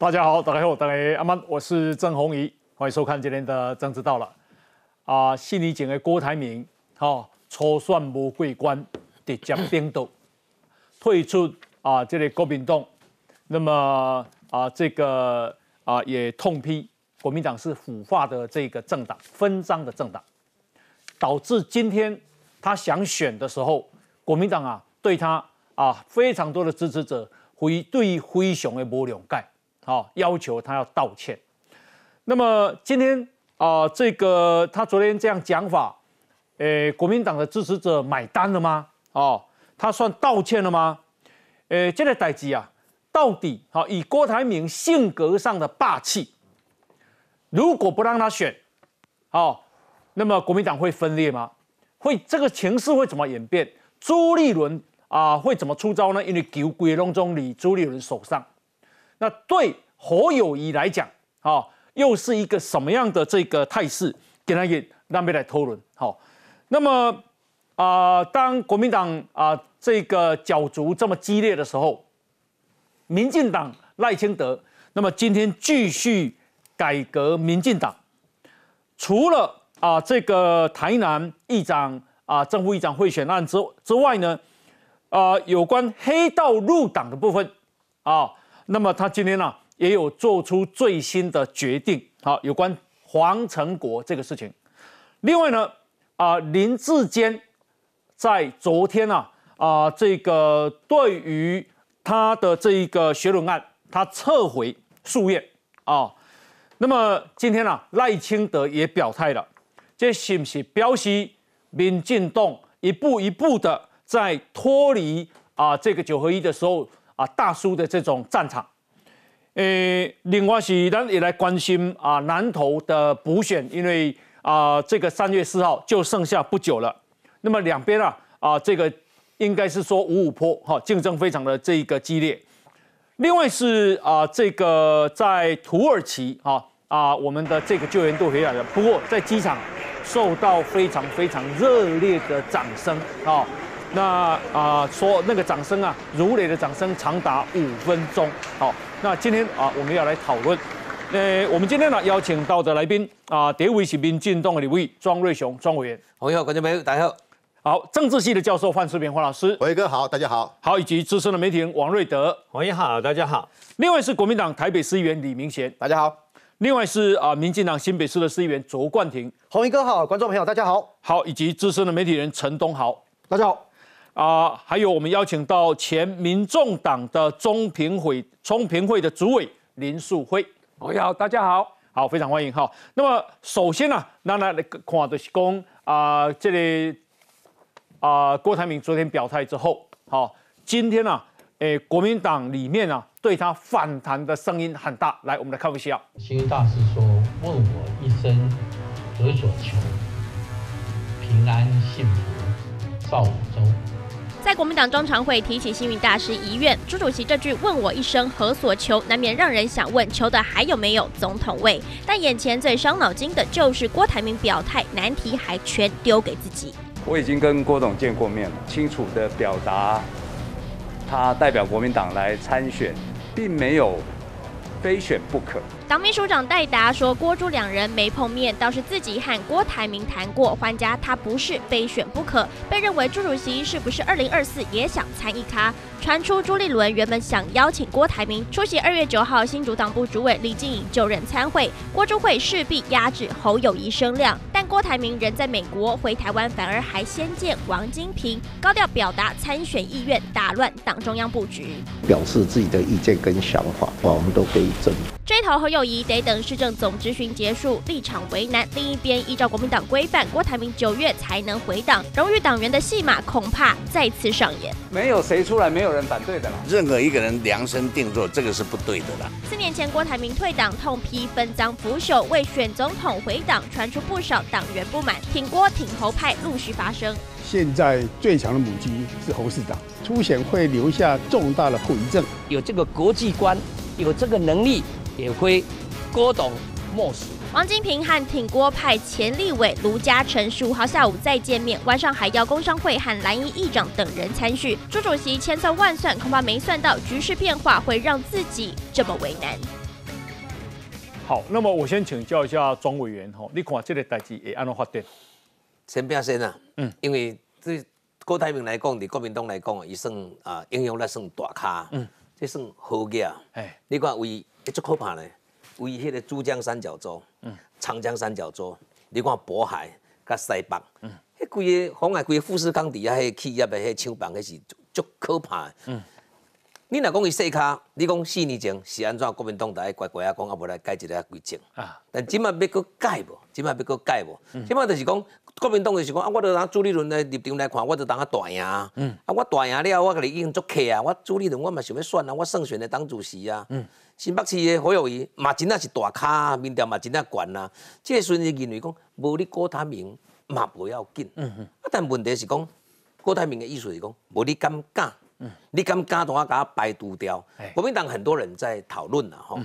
大家好，大家好，大家阿曼，我是郑红怡，欢迎收看今天的政治到了。啊，悉尼警的郭台铭，哈，初选无桂冠，直接冰斗，退出啊，这个国民党。那么啊，这个啊也痛批国民党是腐化的这个政党，分赃的政党，导致今天他想选的时候，国民党啊对他啊非常多的支持者非对灰熊的无谅解，哦要求他要道歉。那么今天啊，这个他昨天这样讲法，诶，国民党的支持者买单了吗？哦，他算道歉了吗？诶，这个代志啊。到底好以郭台铭性格上的霸气，如果不让他选，好，那么国民党会分裂吗？会这个情势会怎么演变？朱立伦啊会怎么出招呢？因为九鬼龙中里朱立伦手上，那对侯友谊来讲，啊，又是一个什么样的这个态势？给他也让别来讨论。好，那么啊，当国民党啊这个角逐这么激烈的时候。民进党赖清德，那么今天继续改革民进党，除了啊这个台南议长啊正副议长贿选案之之外呢，啊有关黑道入党的部分啊，那么他今天呢也有做出最新的决定，好有关黄成国这个事情。另外呢啊林志坚在昨天呢啊这个对于。他的这一个学伦案，他撤回诉愿啊。那么今天呢，赖清德也表态了，这是不是表示民进党一步一步的在脱离啊这个九合一的时候啊大叔的这种战场？诶，另外是咱也来关心啊南投的补选，因为啊这个三月四号就剩下不久了。那么两边啊啊这个。应该是说五五坡哈，竞争非常的这一个激烈。另外是啊，这个在土耳其啊啊，我们的这个救援队回来了。不过在机场受到非常非常热烈的掌声啊。那啊说那个掌声啊，如雷的掌声长达五分钟。好，那今天啊我们要来讨论。呃，我们今天呢邀请到的来宾啊，第一位是民进党的李位庄瑞雄庄委员。朋友，观众朋友，大家好。好，政治系的教授范世平黄老师，伟哥好，大家好，好，以及资深的媒体人王瑞德，王爷好，大家好。另外是国民党台北市议员李明贤，大家好。另外是啊，民进党新北市的市议员卓冠廷，红衣哥好，观众朋友大家好，好，以及资深的媒体人陈东豪，大家好。啊，还有我们邀请到前民众党的中评会中评会的主委林素辉，王爷好，大家好，好，非常欢迎哈。那么首先呢，那来看的是讲啊，这里。啊，郭台铭昨天表态之后，好，今天呢，诶，国民党里面呢，对他反弹的声音很大。来，我们来看一下。星云大师说：“问我一生何所求？平安幸福少五洲。”在国民党中常会提起幸运大师遗愿，朱主席这句“问我一生何所求”，难免让人想问：求的还有没有总统位？但眼前最伤脑筋的就是郭台铭表态，难题还全丢给自己。我已经跟郭董见过面了，清楚的表达，他代表国民党来参选，并没有非选不可。党秘书长戴达说，郭朱两人没碰面，倒是自己和郭台铭谈过，还家他不是非选不可。被认为朱主席是不是二零二四也想参一咖？传出朱立伦原本想邀请郭台铭出席二月九号新主党部主委李静颖就任参会，郭朱会势必压制侯友谊声量。但郭台铭人在美国，回台湾反而还先见王金平，高调表达参选意愿，打乱党中央布局，表示自己的意见跟想法，我们都可以争。追头侯友谊得等市政总执行结束，立场为难。另一边依照国民党规范，郭台铭九月才能回党，荣誉党员的戏码恐怕再次上演。没有谁出来，没有。人反对的啦。任何一个人量身定做，这个是不对的啦。四年前，郭台铭退党，痛批分赃腐朽，为选总统回党，传出不少党员不满，挺郭挺侯派陆续发生。现在最强的母鸡是侯市长，出险会留下重大的后遗症。有这个国际观，有这个能力，也会郭董莫属。王金平和挺郭派前立委卢嘉诚十五号下午再见面，晚上还要工商会和蓝营议长等人参叙。朱主席千算万算，恐怕没算到局势变化会让自己这么为难。好，那么我先请教一下庄委员哈，你看这个代志会安怎发展？先变先啊，嗯，因为对郭台铭来讲，对国民党来讲，伊算啊影响力算大咖，嗯，这算好嘅，哎，你看为一足可怕呢，为迄个珠江三角洲，嗯，长江三角洲，你看渤海甲西北，嗯，迄规个妨碍规个富士康底下迄企业的迄厂房，迄是足可怕，嗯。你若讲伊细卡，你讲四年前是安怎？国民党在乖乖啊讲，啊无来改一个规则。啊，但即摆要搁改无？即摆要搁改无？即摆就是讲，国民党就是讲啊，我著拿朱立伦的立场来看，我著当啊大赢。嗯。啊，我大赢了，我甲你已经做客啊。我朱立伦我嘛想要选啊，我胜选的党主席啊。嗯。新北市的侯友谊嘛真正是大咖，民调嘛真正悬啊。即个阵是认为讲，无你郭台铭嘛不要紧。嗯嗯。啊，但问题是讲，郭台铭的意思是讲，无你敢敢。你敢敢同我甲排除掉？国民党很多人在讨论啊，吼。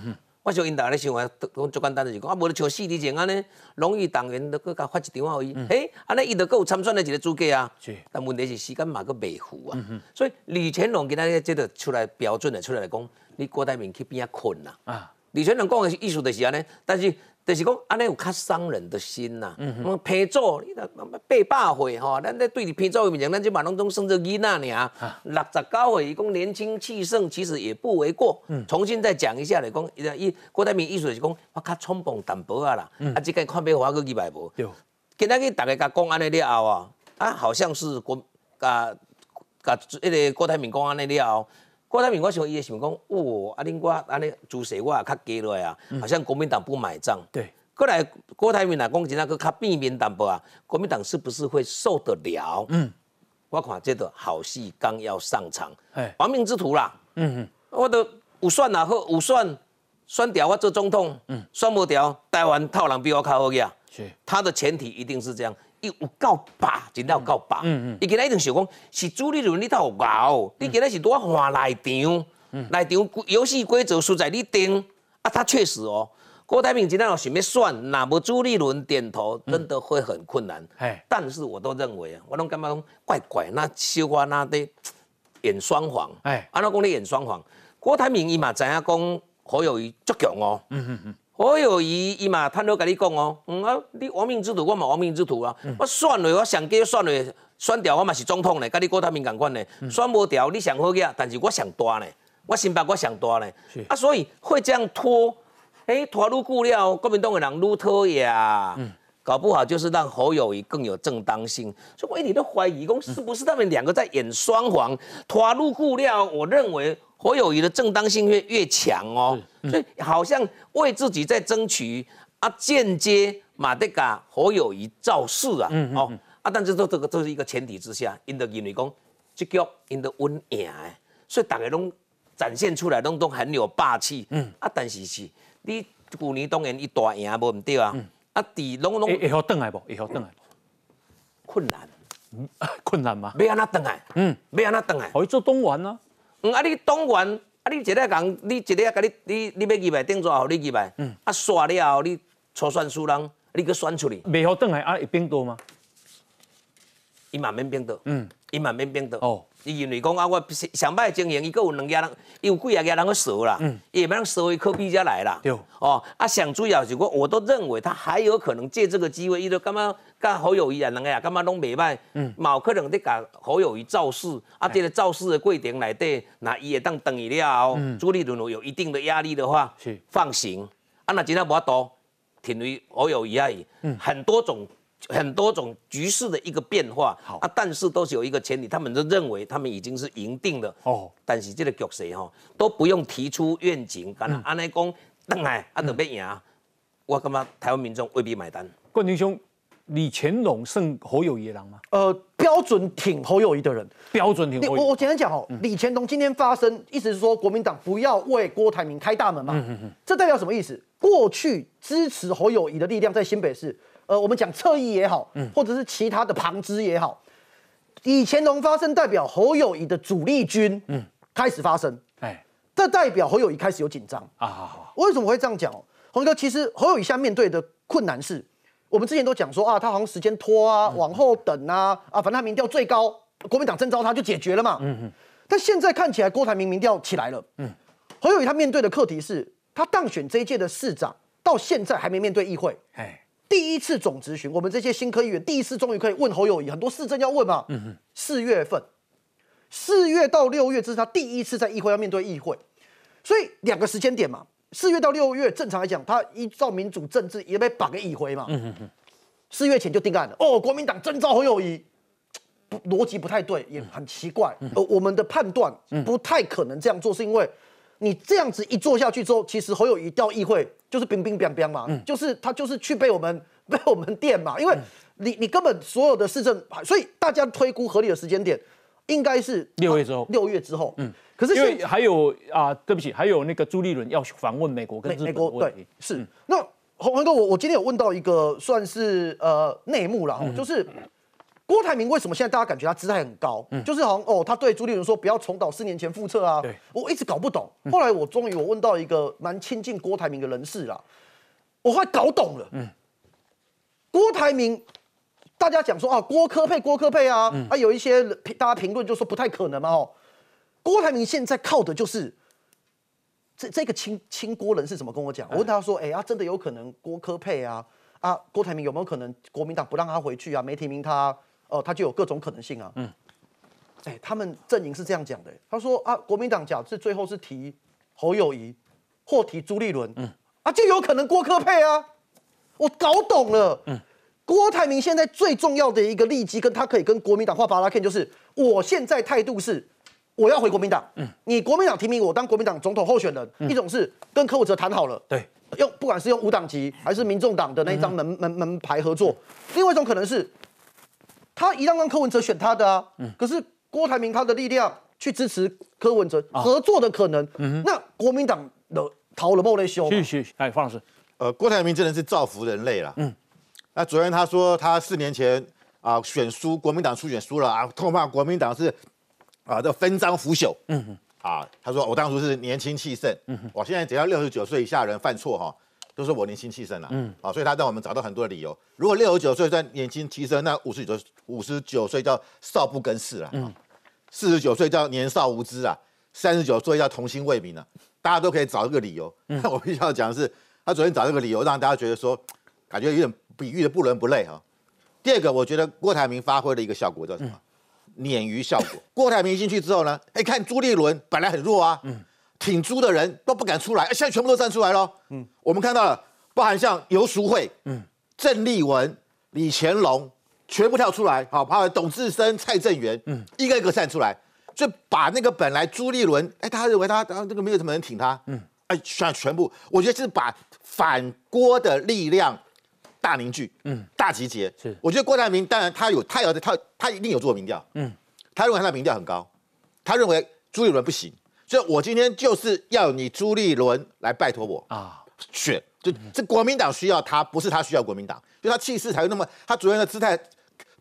我想因大咧想话，讲最简单就是讲，啊，无你像四年前安尼，荣誉党员都搁甲发一张而已。嘿，安尼伊都搁有参选的一个资格啊。是。但问题是时间嘛搁未赴啊。所以李乾龙今仔即个出来标准的出来来讲，你郭台铭去边啊困啦。啊。李全龙讲的意思就是安尼，但是。就是讲，安尼有较伤人的心呐。嗯嗯。偏左，你八百岁吼，咱在对你偏左面前，咱就把拢总算做囡仔尔。六十九岁，伊讲年轻气盛，其实也不为过。嗯。重新再讲一下来讲，伊郭台铭意思是讲，我较冲动淡薄啊啦。嗯。啊，即个看变化个几百无。对。今仔日大家甲讲安尼了后啊，啊，好像是郭甲甲迄个郭台铭讲安尼了后。郭台铭，我想伊也想讲，哦，啊，恁我安尼主席我也较低落啊，好像国民党不买账。对，过来郭台铭来讲，真正佫较变面淡薄啊，国民党是不是会受得了？嗯，我看这个好戏刚要上场，哎，亡命之徒啦。嗯嗯，我都有选也好，有算，算掉我做总统，嗯，算不掉台湾套人比我较好个啊。是，他的前提一定是这样。有够霸，真有够霸。嗯嗯，伊今仔一定想讲，是朱立伦你头熬，你今仔是多换内场，内场游戏规则输在你定。啊，他确实哦，郭台铭今天要想要选，那么朱立伦点头，真的会很困难。哎，但是我都认为啊，我拢感觉讲怪怪，那小花那得演双簧。哎，安怎讲你演双簧？郭台铭伊嘛知影讲好友谊足强哦。嗯嗯嗯。我有伊伊嘛，他都甲你讲哦，嗯啊，你亡命之徒，我嘛亡命之徒啊。我选了，我上计选了，选掉我嘛是总统呢，甲你郭台铭共款呢。选无掉，你上好个，但是我上大呢，我新北我上大呢。啊，所以会这样拖，哎，拖愈久了，国民党的人愈拖呀。嗯，搞不好就是让侯友谊更有正当性。所以我一直都怀疑，讲是不是他们两个在演双簧？拖愈久了，我认为。侯友谊的正当性越越强哦，所以好像为自己在争取啊，间接马德嘎侯友谊造势啊，嗯哦啊，但是这这个这是一个前提之下，因得认为讲这局因得稳赢所以大家拢展现出来拢都很有霸气，嗯啊，但是是你去年当然一大赢无唔对啊，啊，伫拢拢会好等来不？会好等来困难，困难吗？要安那等来？嗯，要安那等来？可以做东莞啊。嗯，啊，你党员，啊，你一个人，你一个甲你，你你要入来，顶做后你入来，嗯，啊，刷了后，你初选输人，你去选出去，未好转来，啊，会变多吗？伊嘛免变多，嗯，伊嘛免变多，哦。伊认为讲啊，我上摆经营，伊阁有两家人，伊有几啊家人去收啦，嗯，伊也免让收伊科比家来啦，对，哦，啊，上主要是我，我都认为他还有可能借这个机会，伊都干嘛？甲好友谊啊，两个啊，干嘛拢袂歹？嗯，冇可能伫甲好友谊造势，啊，这个造势的过程内底，那伊会当等伊了，朱立伦有一定的压力的话，是。放行，啊，那今天无法度，停为侯友谊而已，嗯，很多种。很多种局势的一个变化，好啊，但是都是有一个前提，他们都认为他们已经是赢定了哦。但是这个局势哈都不用提出愿景，干那安尼讲，等来啊，准备赢，我感觉台湾民众未必买单。冠军兄，李乾隆胜侯友谊人吗？呃，标准挺侯友谊的人，标准挺。我我简单讲哦，李乾隆今天发声，意思是说国民党不要为郭台铭开大门嘛？嗯嗯嗯。这代表什么意思？过去支持侯友谊的力量在新北市。呃，我们讲侧翼也好，或者是其他的旁支也好，以前隆发生代表侯友谊的主力军，嗯，开始发生，哎，这代表侯友谊开始有紧张啊。为什么会这样讲？洪哥，其实侯友谊现在面对的困难是，我们之前都讲说啊，他好像时间拖啊，往后等啊，啊，反正他民调最高，国民党征召他就解决了嘛。嗯嗯。但现在看起来郭台铭民调起来了，嗯，侯友谊他面对的课题是，他当选这一届的市长。到现在还没面对议会。哎，第一次总执行，我们这些新科议员第一次终于可以问侯友谊，很多市政要问嘛。嗯。四月份，四月到六月，这是他第一次在议会要面对议会，所以两个时间点嘛。四月到六月，正常来讲，他依照民主政治也被绑个议会嘛。四月前就定案了。哦，国民党征召侯友谊。逻辑不太对，也很奇怪。呃，我们的判断不太可能这样做，是因为你这样子一做下去之后，其实侯友谊调议会就是冰冰冰冰嘛，就是他就是去被我们被我们电嘛。因为你你根本所有的市政，所以大家推估合理的时间点应该是六月之后。六月之后，嗯。可是因为还有啊，对不起，还有那个朱立伦要访问美国跟美国，对，是。那洪文哥，我我今天有问到一个算是呃内幕了，就是。郭台铭为什么现在大家感觉他姿态很高？嗯，就是好像哦，他对朱立伦说不要重蹈四年前覆辙啊。对，我一直搞不懂。后来我终于我问到一个蛮亲近郭台铭的人士啦，我后来搞懂了。嗯，郭台铭，大家讲说啊，郭科配郭科配啊，啊，有一些大家评论就说不太可能嘛。哦，郭台铭现在靠的就是这这个亲亲郭人是怎么跟我讲？我问他说，哎啊，真的有可能郭科配啊？啊，郭台铭有没有可能国民党不让他回去啊？没提名他？哦，他就有各种可能性啊。嗯，哎，他们阵营是这样讲的。他说啊，国民党假设最后是提侯友谊或提朱立伦，嗯，啊，就有可能郭科配啊。我搞懂了。嗯，郭台铭现在最重要的一个利基，跟他可以跟国民党画巴拉 K，就是我现在态度是我要回国民党。嗯，你国民党提名我当国民党总统候选人，一种是跟柯文哲谈好了，对，用不管是用无党籍还是民众党的那一张门门门牌合作，另外一种可能是。他一样让柯文哲选他的啊，可是郭台铭他的力量去支持柯文哲合作的可能，那国民党的逃了莫雷修。谢谢，哎，方老师，呃，郭台铭真的是造福人类了。嗯，那昨天他说他四年前啊选输国民党初选输了啊，痛骂国民党是啊这分赃腐朽。嗯哼，啊，他说我当初是年轻气盛。嗯，我现在只要六十九岁以下人犯错哈。都是我年轻气盛了，嗯，好，所以他让我们找到很多的理由。如果六十九岁算年轻气盛，那五十九五十九岁叫少不更事了，嗯，四十九岁叫年少无知啊，三十九岁叫童心未泯啊，大家都可以找一个理由。那 我必须要讲的是，他昨天找这个理由，让大家觉得说，感觉有点比喻的不伦不类哈。第二个，我觉得郭台铭发挥的一个效果叫什么？鲶鱼效果。郭台铭进去之后呢，哎，看朱立伦本来很弱啊，嗯。挺猪的人都不敢出来，现在全部都站出来了。嗯，我们看到了，包含像游淑慧、嗯，郑丽文、李乾隆，全部跳出来。好，包括董志生、蔡正元，嗯，一个一个站出来，就把那个本来朱立伦，哎，他认为他，然后这个没有什么人挺他，嗯，哎，全全部，我觉得是把反郭的力量大凝聚，嗯，大集结。是，我觉得郭台铭当然他有，他有他他一定有做民调，嗯，他认为他的民调很高，他认为朱立伦不行。所以我今天就是要你朱立伦来拜托我啊，选就这国民党需要他，不是他需要国民党，就他气势才会那么，他主任的姿态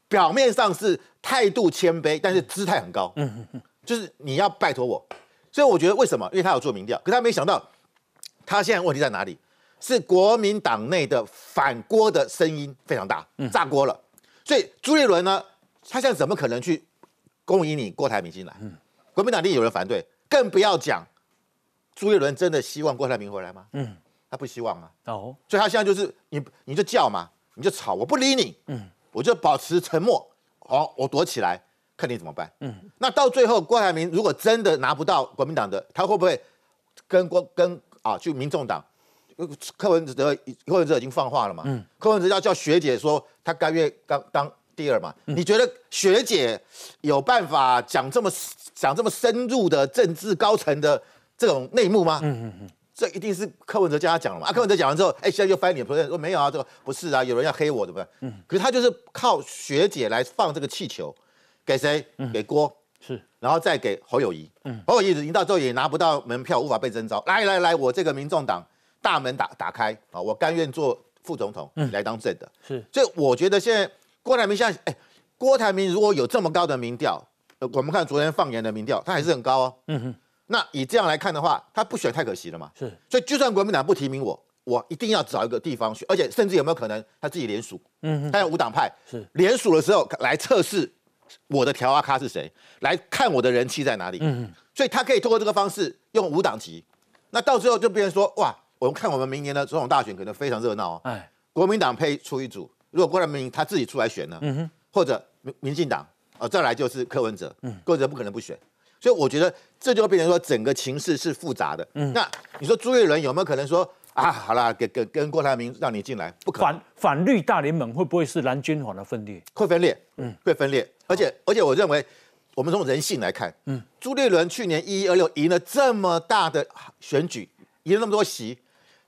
表面上是态度谦卑，但是姿态很高，嗯就是你要拜托我，所以我觉得为什么？因为他有做民调，可他没想到他现在问题在哪里？是国民党内的反锅的声音非常大，炸锅了，所以朱立伦呢，他现在怎么可能去恭迎你郭台铭进来？国民党一定有人反对。更不要讲，朱一伦真的希望郭台铭回来吗？嗯，他不希望啊。哦，所以他现在就是你，你就叫嘛，你就吵，我不理你。嗯，我就保持沉默。好，我躲起来，看你怎么办。嗯，那到最后，郭台铭如果真的拿不到国民党的，他会不会跟郭跟啊，就民众党？柯文哲，柯文哲已经放话了嘛？嗯，柯文哲要叫学姐说他甘愿当当第二嘛？你觉得学姐有办法讲这么？讲这么深入的政治高层的这种内幕吗？嗯嗯嗯，这一定是柯文哲叫他讲了嘛？啊，柯文哲讲完之后，哎，现在又翻脸，不是说没有啊？这个不是啊，有人要黑我，对不对？嗯，可是他就是靠学姐来放这个气球，给谁？给郭是，然后再给侯友谊。嗯，侯友谊已经到之后也拿不到门票，无法被征召。来来来，我这个民众党大门打打开啊，我甘愿做副总统来当正的。是，所以我觉得现在郭台铭现在，哎，郭台铭如果有这么高的民调。我们看昨天放言的民调，他还是很高哦。嗯哼，那以这样来看的话，他不选太可惜了嘛。是，所以就算国民党不提名我，我一定要找一个地方选，而且甚至有没有可能他自己联署？嗯哼，他有五党派，是联署的时候来测试我的调阿咖是谁，来看我的人气在哪里。嗯哼，所以他可以通过这个方式用五党籍，那到最后就变成说，哇，我们看我们明年的总统大选可能非常热闹哦。哎，国民党配出一组，如果郭台铭他自己出来选呢，嗯哼，或者民民进党啊，再来就是柯文哲，嗯，柯文哲不可能不选，所以我觉得这就会变成说整个情势是复杂的。嗯，那你说朱立伦有没有可能说啊，好了，跟跟跟郭台铭让你进来，不可能。反反绿大联盟会不会是蓝军团的分裂？会分裂，嗯，会分裂，而且而且我认为。我们从人性来看，嗯，朱立伦去年一一二六赢了这么大的选举，赢了那么多席，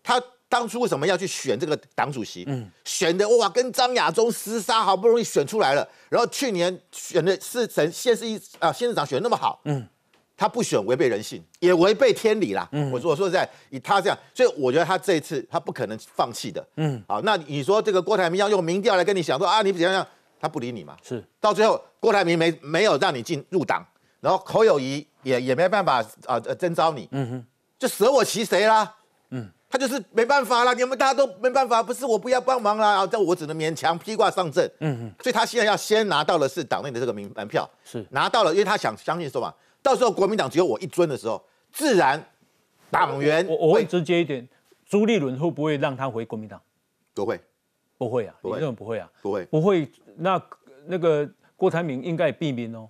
他当初为什么要去选这个党主席？嗯，选的哇，跟张亚中厮杀，好不容易选出来了。然后去年选的是省县市一啊县市长选的那么好，嗯，他不选违背人性，也违背天理啦。嗯，我说我说实在，以他这样，所以我觉得他这一次他不可能放弃的。嗯，好，那你说这个郭台铭要用民调来跟你讲说啊，你怎样样？他不理你嘛？是，到最后郭台铭没没有让你进入党，然后侯友谊也也没办法啊征召你，嗯哼，就舍我其谁啦？嗯，他就是没办法啦，你们大家都没办法，不是我不要帮忙啦，啊，这我只能勉强披挂上阵，嗯哼，所以他现在要先拿到的是党内的这个名门票，是拿到了，因为他想相信说嘛，到时候国民党只有我一尊的时候，自然党员我我会直接一点，朱立伦会不会让他回国民党？不会。不会啊，你认为不会啊？不会，不会。那那个郭台铭应该避名哦，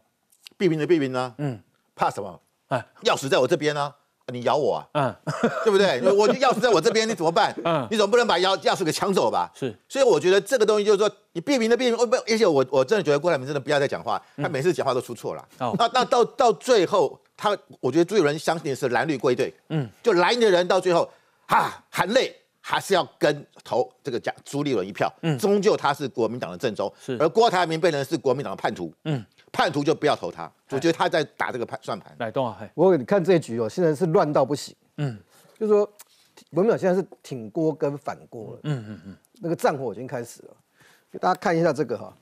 避名的避名呢？嗯，怕什么？哎，钥匙在我这边呢，你咬我啊？嗯，对不对？我钥匙在我这边，你怎么办？嗯，你总不能把钥钥匙给抢走吧？是。所以我觉得这个东西就是说，你避名的避名，不，而且我我真的觉得郭台铭真的不要再讲话，他每次讲话都出错了。哦。那那到到最后，他我觉得最有人相信的是蓝绿归队。嗯。就蓝的人到最后，哈，含泪。还是要跟投这个蒋朱立伦一票，嗯，终究他是国民党的正宗，是。而郭台铭被人是国民党的叛徒，嗯，叛徒就不要投他。我觉得他在打这个盘算盘。来，东啊，我你看这一局哦，现在是乱到不行，嗯，就是说国民党现在是挺郭跟反郭了，嗯嗯嗯，那个战火已经开始了。给大家看一下这个哈，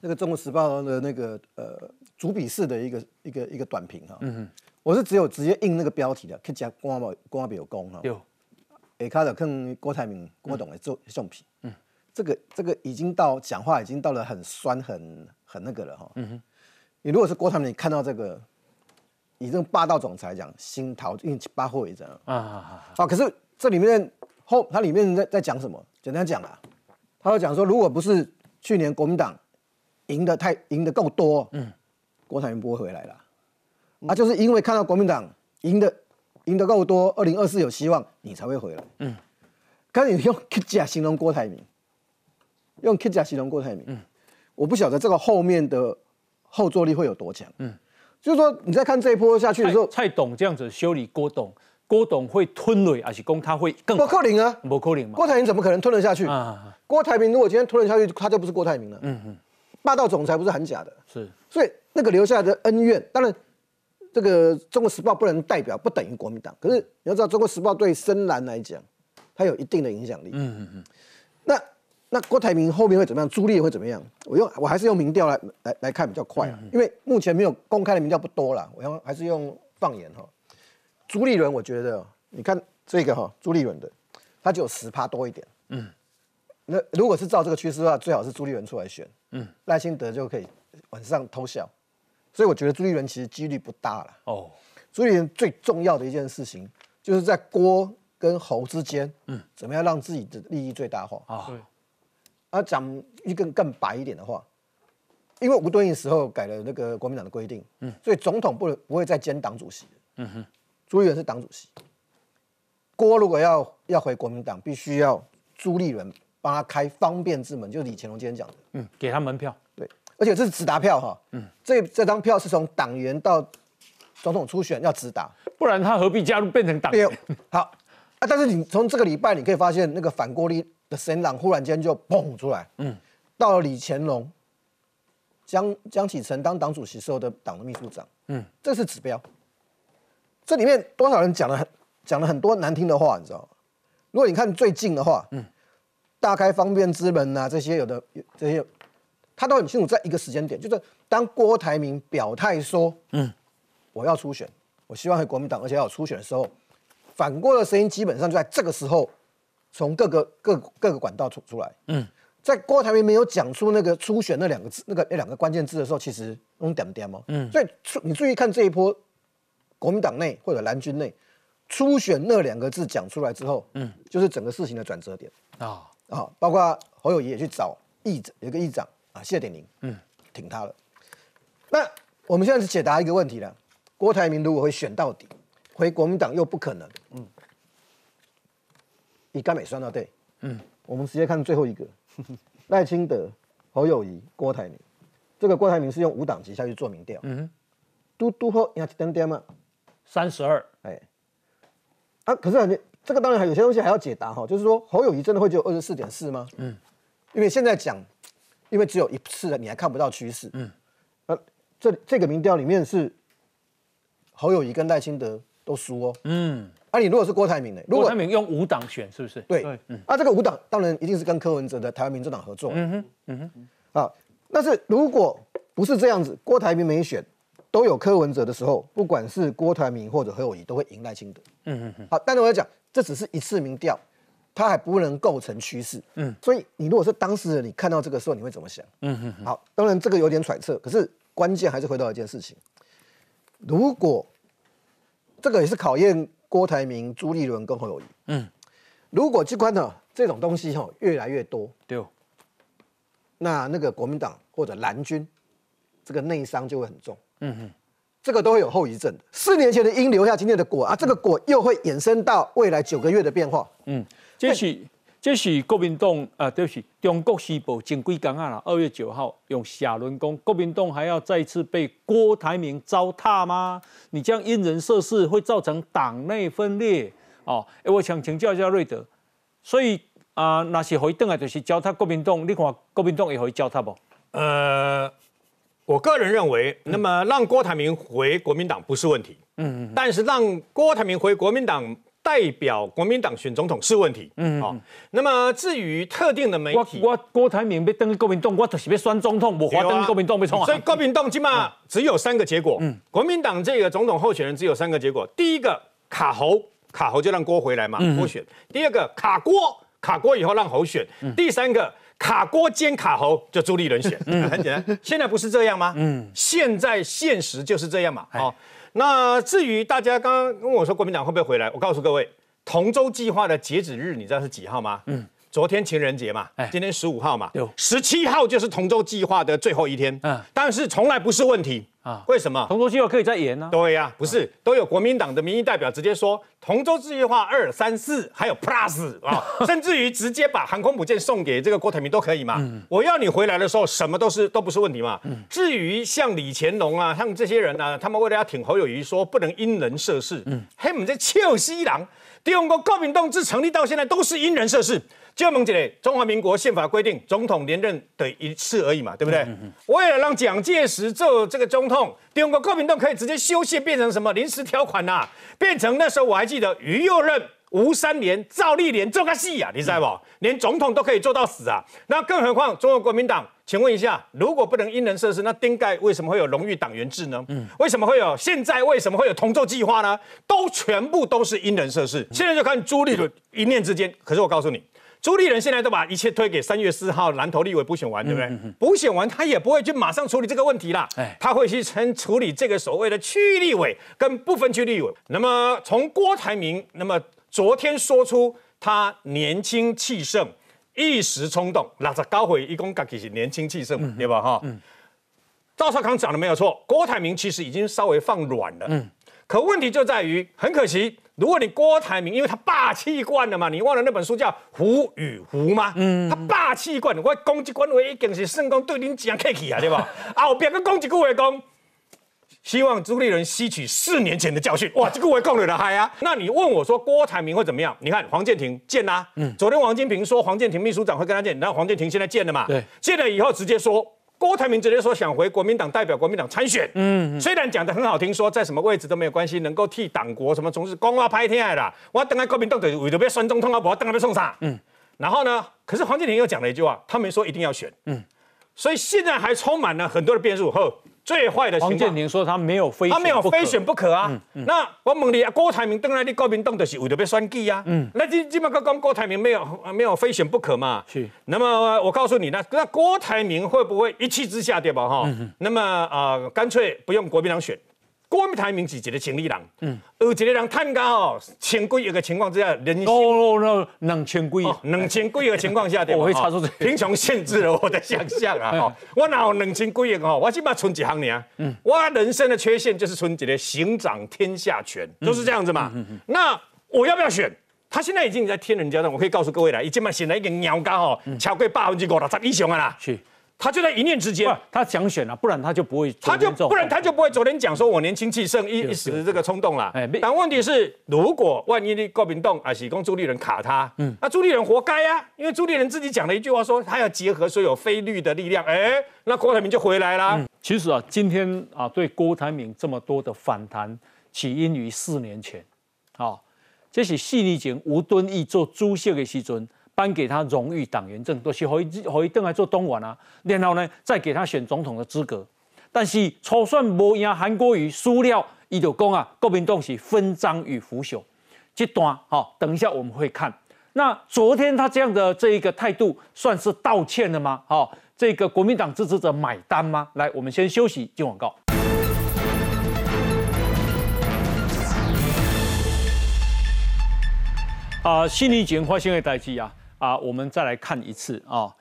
那个《中国时报》的那个呃主笔式的一个一个一个短评哈，嗯嗯，我是只有直接印那个标题的，可以讲光宝光宝有功哈。有。给开的跟郭台铭、郭董的做送皮，嗯，这个这个已经到讲话已经到了很酸、很很那个了哈。嗯哼，你如果是郭台铭，看到这个以这种霸道总裁讲心桃运气八货一张啊啊啊！可是这里面后它里面在在讲什么？简单讲啊，他会讲说，如果不是去年国民党赢得太赢得够多，嗯，郭台铭不会回来了。啊，就是因为看到国民党赢得。赢得够多，二零二四有希望，你才会回来。嗯，可是你用 K 加形容郭台铭，用 K 加形容郭台铭，嗯，我不晓得这个后面的后坐力会有多强。嗯，就是说你在看这一波下去的时候，蔡董这样子修理郭董，郭董会吞了，还是公他会更？不可能啊，不可能嘛。郭台铭怎么可能吞得下去？啊，郭台铭如果今天吞了下去，他就不是郭台铭了。嗯嗯，霸道总裁不是很假的。是，所以那个留下来的恩怨，当然。这个《中国时报》不能代表，不等于国民党。可是你要知道，《中国时报》对深蓝来讲，它有一定的影响力。嗯嗯嗯。那那郭台铭后面会怎么样？朱立会怎么样？我用我还是用民调来来来看比较快啊，因为目前没有公开的民调不多了。我用还是用放言哈。朱立伦，我觉得你看这个哈，朱立伦的，他只有十趴多一点。嗯。那如果是照这个趋势的话，最好是朱立伦出来选。嗯。赖清德就可以晚上偷笑。所以我觉得朱立伦其实几率不大了。哦，朱立伦最重要的一件事情，就是在郭跟侯之间，嗯，怎么样让自己的利益最大化啊？对。啊，讲一个更白一点的话，因为吴敦义时候改了那个国民党的规定，嗯，所以总统不能不会再兼党主席。嗯哼，朱立伦是党主席。郭如果要要回国民党，必须要朱立伦帮他开方便之门，就是李乾隆今天讲的，嗯，给他门票。对而且这是直达票哈，嗯，这这张票是从党员到总统初选要直达，不然他何必加入变成党员？好啊，但是你从这个礼拜你可以发现，那个反郭力的神朗忽然间就蹦出来，嗯，到了李乾隆、江江启臣当党主席时候的党的秘书长，嗯，这是指标。这里面多少人讲了很讲了很多难听的话，你知道吗？如果你看最近的话，嗯，大开方便之门啊，这些有的这些。他都很清楚，在一个时间点，就是当郭台铭表态说：“嗯，我要初选，我希望回国民党，而且要初选的时候，反过的声音基本上就在这个时候，从各个各各个管道出出来。嗯，在郭台铭没有讲出那个初选那两个字，那个那两个关键字的时候，其实用点点嘛。嗯，所以你注意看这一波国民党内或者蓝军内，初选那两个字讲出来之后，嗯，就是整个事情的转折点啊啊，包括侯友谊也去找议长，有个议长啊谢点宁，嗯，挺他了。那我们现在是解答一个问题了：郭台铭如果会选到底，回国民党又不可能，嗯，以甘美酸啊对，嗯，我们直接看最后一个。赖清德、侯友谊、郭台铭，这个郭台铭是用五党籍下去做民调，嗯，嘟嘟后压一点点嘛，三十二，哎。啊，可是这个当然还有些东西还要解答哈，就是说侯友谊真的会只有二十四点四吗？嗯，因为现在讲，因为只有一次，你还看不到趋势。嗯，呃，这这个民调里面是侯友谊跟赖清德都输哦。嗯，啊，你如果是郭台铭呢？郭台铭用五党选是不是？对，嗯，啊，这个五党当然一定是跟柯文哲的台湾民主党合作。嗯哼，嗯哼，啊，但是如果不是这样子，郭台铭没选。都有柯文哲的时候，不管是郭台铭或者何友谊，都会赢赖清德。嗯嗯嗯。好，但是我要讲，这只是一次民调，它还不能构成趋势。嗯。所以你如果是当事人，你看到这个时候，你会怎么想？嗯哼。好，当然这个有点揣测，可是关键还是回到一件事情：如果这个也是考验郭台铭、朱立伦跟侯友谊。嗯。如果机关呢这种东西哈越来越多，对，那那个国民党或者蓝军这个内伤就会很重。嗯哼，这个都会有后遗症的。四年前的因留下今天的果啊，这个果又会衍生到未来九个月的变化。嗯，这是这是国民党啊，对不起，中国时报前几天啊啦，二月九号用下轮讲，国民党还要再次被郭台铭糟蹋吗？你这样因人设事，会造成党内分裂哦。哎，我想请教一下瑞德，所以啊，那是回邓啊就是交他国民党，你看国民党也会交他不？呃。我个人认为，那么让郭台铭回国民党不是问题，嗯嗯，但是让郭台铭回国民党代表国民党选总统是问题，嗯好，那么至于特定的媒体，我郭台铭被登国民党，我就是被选总统，我华登国民党被冲啊。所以国民党起码只有三个结果，嗯，国民党这个总统候选人只有三个结果，第一个卡侯，卡侯就让郭回来嘛，郭选；第二个卡郭，卡郭以后让侯选；第三个。卡锅兼卡喉，就朱立伦选，很简单。现在不是这样吗？嗯，现在现实就是这样嘛。好，那至于大家刚刚问我说国民党会不会回来，我告诉各位，同舟计划的截止日你知道是几号吗？嗯。昨天情人节嘛，今天十五号嘛，十七号就是同舟计划的最后一天。嗯，但是从来不是问题啊？为什么？同舟计划可以再延呢？对呀，不是都有国民党的民意代表直接说同舟计划二三四还有 plus 啊，甚至于直接把航空母舰送给这个郭台铭都可以嘛？我要你回来的时候，什么都是都不是问题嘛？至于像李乾隆啊，像这些人呢，他们为了要挺侯友谊，说不能因人设事。嗯，嘿，我们这俏西郎，中国国民党自成立到现在都是因人设事。就问一个，中华民国宪法规定总统连任的一次而已嘛，对不对？为了让蒋介石做这个总统，中国国民党可以直接修宪变成什么临时条款呐？变成那时候我还记得于右任、吴三连、赵立连做个戏啊，你知道不？连总统都可以做到死啊！那更何况中国国民党？请问一下，如果不能因人设事，那丁盖为什么会有荣誉党员制呢？嗯，为什么会有现在为什么会有同舟计划呢？都全部都是因人设事。现在就看朱立伦一念之间。可是我告诉你。朱立伦现在都把一切推给三月四号蓝头立委补选完，对不对？补选完他也不会去马上处理这个问题啦，他会去先处理这个所谓的区域立委跟不分区立委。那么从郭台铭，那么昨天说出他年轻气盛，一时冲动，那这高回一公讲其实年轻气盛，对吧？哈，赵少康讲的没有错，郭台铭其实已经稍微放软了，嗯，可问题就在于很可惜。如果你郭台铭，因为他霸气惯了嘛，你忘了那本书叫《虎与狐》吗？嗯，他霸气惯，我攻击官位一定是圣公对您讲客气啊，对吧？后边个攻击句话讲，希望朱立伦吸取四年前的教训。哇，这个我讲了的嗨啊！那你问我说郭台铭会怎么样？你看黄建庭见啦，嗯，昨天王金平说黄建庭秘书长会跟他见，然后黄建庭现在见了嘛？对，见了以后直接说。郭台铭直接说想回国民党代表国民党参选，嗯，虽然讲的很好听，说在什么位置都没有关系，能够替党国什么从事光华拍天爱啦。我等下国民党的为了被酸中通啊，我等下被送啥？嗯，然后呢？可是黄建庭又讲了一句话，他没说一定要选，嗯，所以现在还充满了很多的变数。呵。最坏的情况，黄建庭说他没有非他没有非选不可啊。那我问你，郭台铭登来你国民党的是为了被算计啊。嗯，那基基本上讲郭台铭没有没有非选不可嘛。是。那么我告诉你，那那郭台铭会不会一气之下对吧？哈。那么啊，干脆不用国民党选，郭台铭是一个经理人，嗯，有一个人探家哦，千几亿的情况之下，人哦，哦两千几亿，两千几亿的情况下，我会查出贫穷限制了我的想象啊！哦，我哪有两千几亿哦？我起码存几行呢？嗯，我人生的缺陷就是存几个行掌天下权，都是这样子嘛。那我要不要选？他现在已经在天人交战，我可以告诉各位了，已经嘛现在一个鸟高哦，超过百分之五六，十以上啊啦。是。他就在一念之间，他想选了，不然他就不会，他就不然他就不会昨天讲说我年轻气盛，一一时这个冲动了。但问题是，如果万一你郭明栋啊，喜功朱立伦卡他，嗯，那朱立伦活该啊，因为朱立伦自己讲了一句话，说他要结合所有非律的力量，哎，那郭台铭就回来了。其实啊，今天啊，对郭台铭这么多的反弹，起因于四年前，啊，这是四年前吴敦义做主席的时阵。颁给他荣誉党员证，都是可以可以登来做东莞啊，然后呢，再给他选总统的资格。但是初选无赢韩国瑜输了，伊就讲啊，国民党是分赃与腐朽。这段哈，等一下我们会看。那昨天他这样的这一个态度，算是道歉了吗？哈，这个国民党支持者买单吗？来，我们先休息，进广告。啊，新年前发生的代志啊。啊，我们再来看一次啊。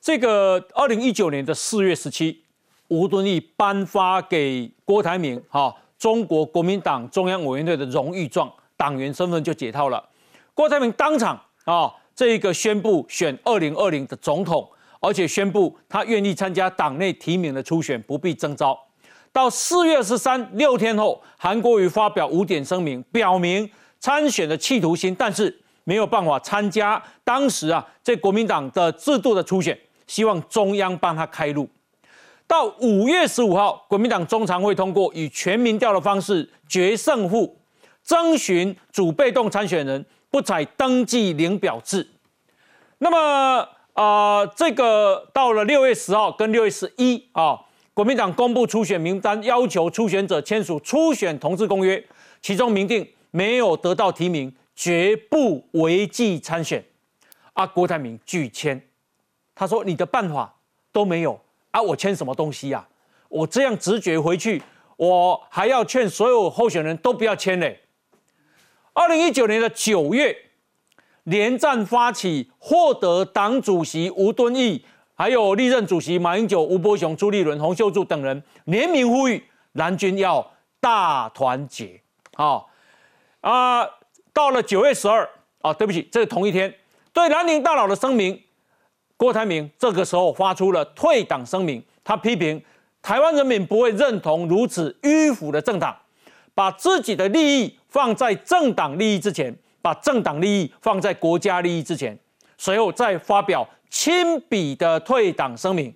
这个二零一九年的四月十七，吴敦义颁发给郭台铭哈中国国民党中央委员会的荣誉状，党员身份就解套了。郭台铭当场啊，这个宣布选二零二零的总统，而且宣布他愿意参加党内提名的初选，不必征召。到四月十三六天后，韩国瑜发表五点声明，表明参选的企图心，但是。没有办法参加当时啊，这国民党的制度的初选，希望中央帮他开路。到五月十五号，国民党中常会通过以全民调的方式决胜负，征询主被动参选人，不采登记领表制。那么啊，这个到了六月十号跟六月十一啊，国民党公布初选名单，要求初选者签署初选同志公约，其中明定没有得到提名。绝不违纪参选，啊，郭台铭拒签。他说：“你的办法都没有啊，我签什么东西呀？我这样直觉回去，我还要劝所有候选人都不要签嘞。”二零一九年的九月，连战发起，获得党主席吴敦义，还有历任主席马英九、吴伯雄、朱立伦、洪秀柱等人联名呼吁蓝军要大团结。好啊。到了九月十二啊，对不起，这是同一天，对南宁大佬的声明，郭台铭这个时候发出了退党声明，他批评台湾人民不会认同如此迂腐的政党，把自己的利益放在政党利益之前，把政党利益放在国家利益之前，随后再发表亲笔的退党声明。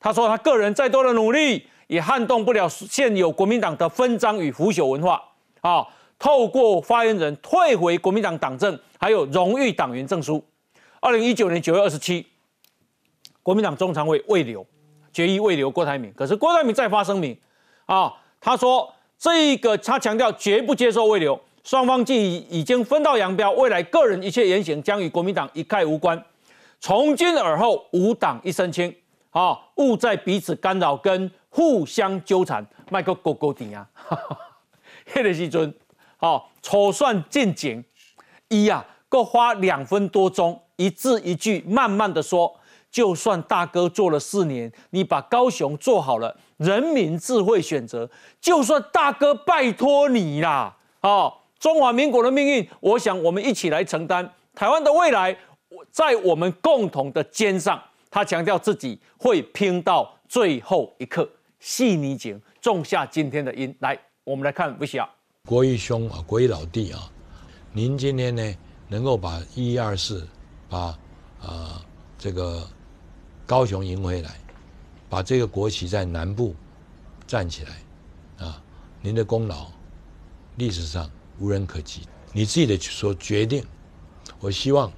他说，他个人再多的努力也撼动不了现有国民党的分赃与腐朽文化啊。透过发言人退回国民党党政，还有荣誉党员证书。二零一九年九月二十七，国民党中常会未留决议未留郭台铭，可是郭台铭再发声明啊，他说这个他强调绝不接受未留，双方既已经分道扬镳，未来个人一切言行将与国民党一概无关。从今而后，无党一身轻啊，勿在彼此干扰跟互相纠缠，卖个勾勾顶啊，迄个时阵。哦，初算进警，一呀，各花两分多钟，一字一句慢慢的说。就算大哥做了四年，你把高雄做好了，人民智慧选择。就算大哥拜托你啦，哦，中华民国的命运，我想我们一起来承担。台湾的未来，在我们共同的肩上。他强调自己会拼到最后一刻。细腻井种下今天的因。来，我们来看不晓。国义兄啊，国义老弟啊，您今天呢能够把一一二四，把啊这个高雄赢回来，把这个国旗在南部站起来，啊，您的功劳历史上无人可及。你自己的所决定，我希望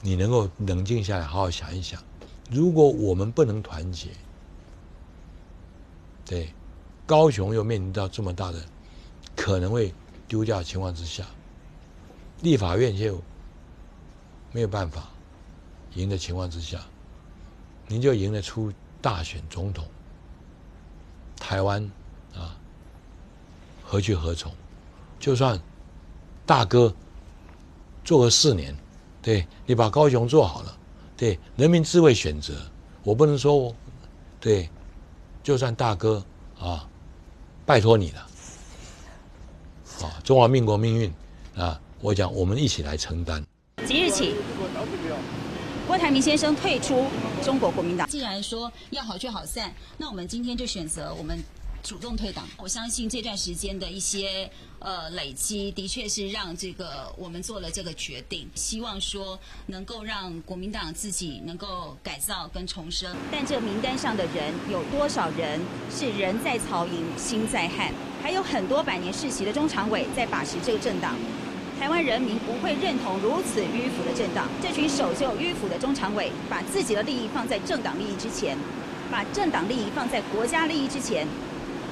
你能够冷静下来，好好想一想。如果我们不能团结，对高雄又面临到这么大的。可能会丢掉的情况之下，立法院就没有办法赢的情况之下，您就赢得出大选总统，台湾啊何去何从？就算大哥做个四年，对你把高雄做好了，对人民自会选择。我不能说，对，就算大哥啊，拜托你了，啊，中华民国命运啊，我讲我们一起来承担。即日起，郭台铭先生退出中国国民党。既然说要好聚好散，那我们今天就选择我们。主动退党，我相信这段时间的一些呃累积，的确是让这个我们做了这个决定，希望说能够让国民党自己能够改造跟重生。但这名单上的人有多少人是人在曹营心在汉？还有很多百年世袭的中常委在把持这个政党，台湾人民不会认同如此迂腐的政党。这群守旧迂腐的中常委，把自己的利益放在政党利益之前，把政党利益放在国家利益之前。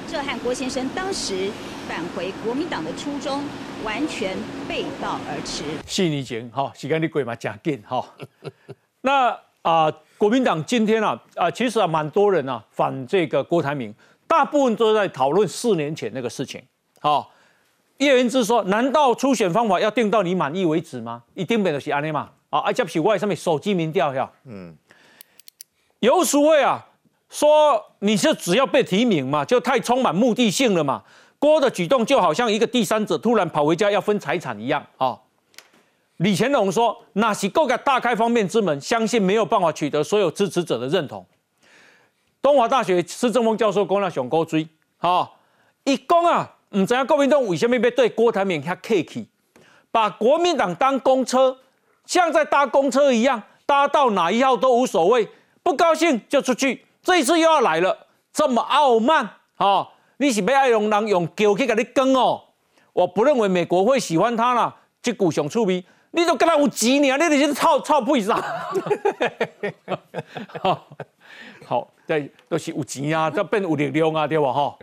这和郭先生当时返回国民党的初衷完全背道而驰。四年前，哈，时间你过嘛，真紧，哈。那啊，国民党今天啊，啊，其实啊，蛮多人啊反这个郭台铭，大部分都在讨论四年前那个事情。好，叶元之说，难道初选方法要定到你满意为止吗？一定本就是安尼嘛。啊，啊，接是外上面手机民调呀。嗯。有所谓啊。说你是只要被提名嘛，就太充满目的性了嘛。郭的举动就好像一个第三者突然跑回家要分财产一样啊。李乾隆说，那是够个大开方便之门，相信没有办法取得所有支持者的认同。东华大学施正峰教授讲了上高追啊，一讲啊，唔知国民党为什么要对郭台铭遐客气，把国民党当公车，像在搭公车一样，搭到哪一号都无所谓，不高兴就出去。这一次又要来了，这么傲慢啊！你是被爱用人用狗去给你跟哦？我不认为美国会喜欢他啦。这股熊出名，你都跟他有钱呢，你就是臭臭屁啥？好，对，都是有钱啊，这变有力量啊，对吧？哈。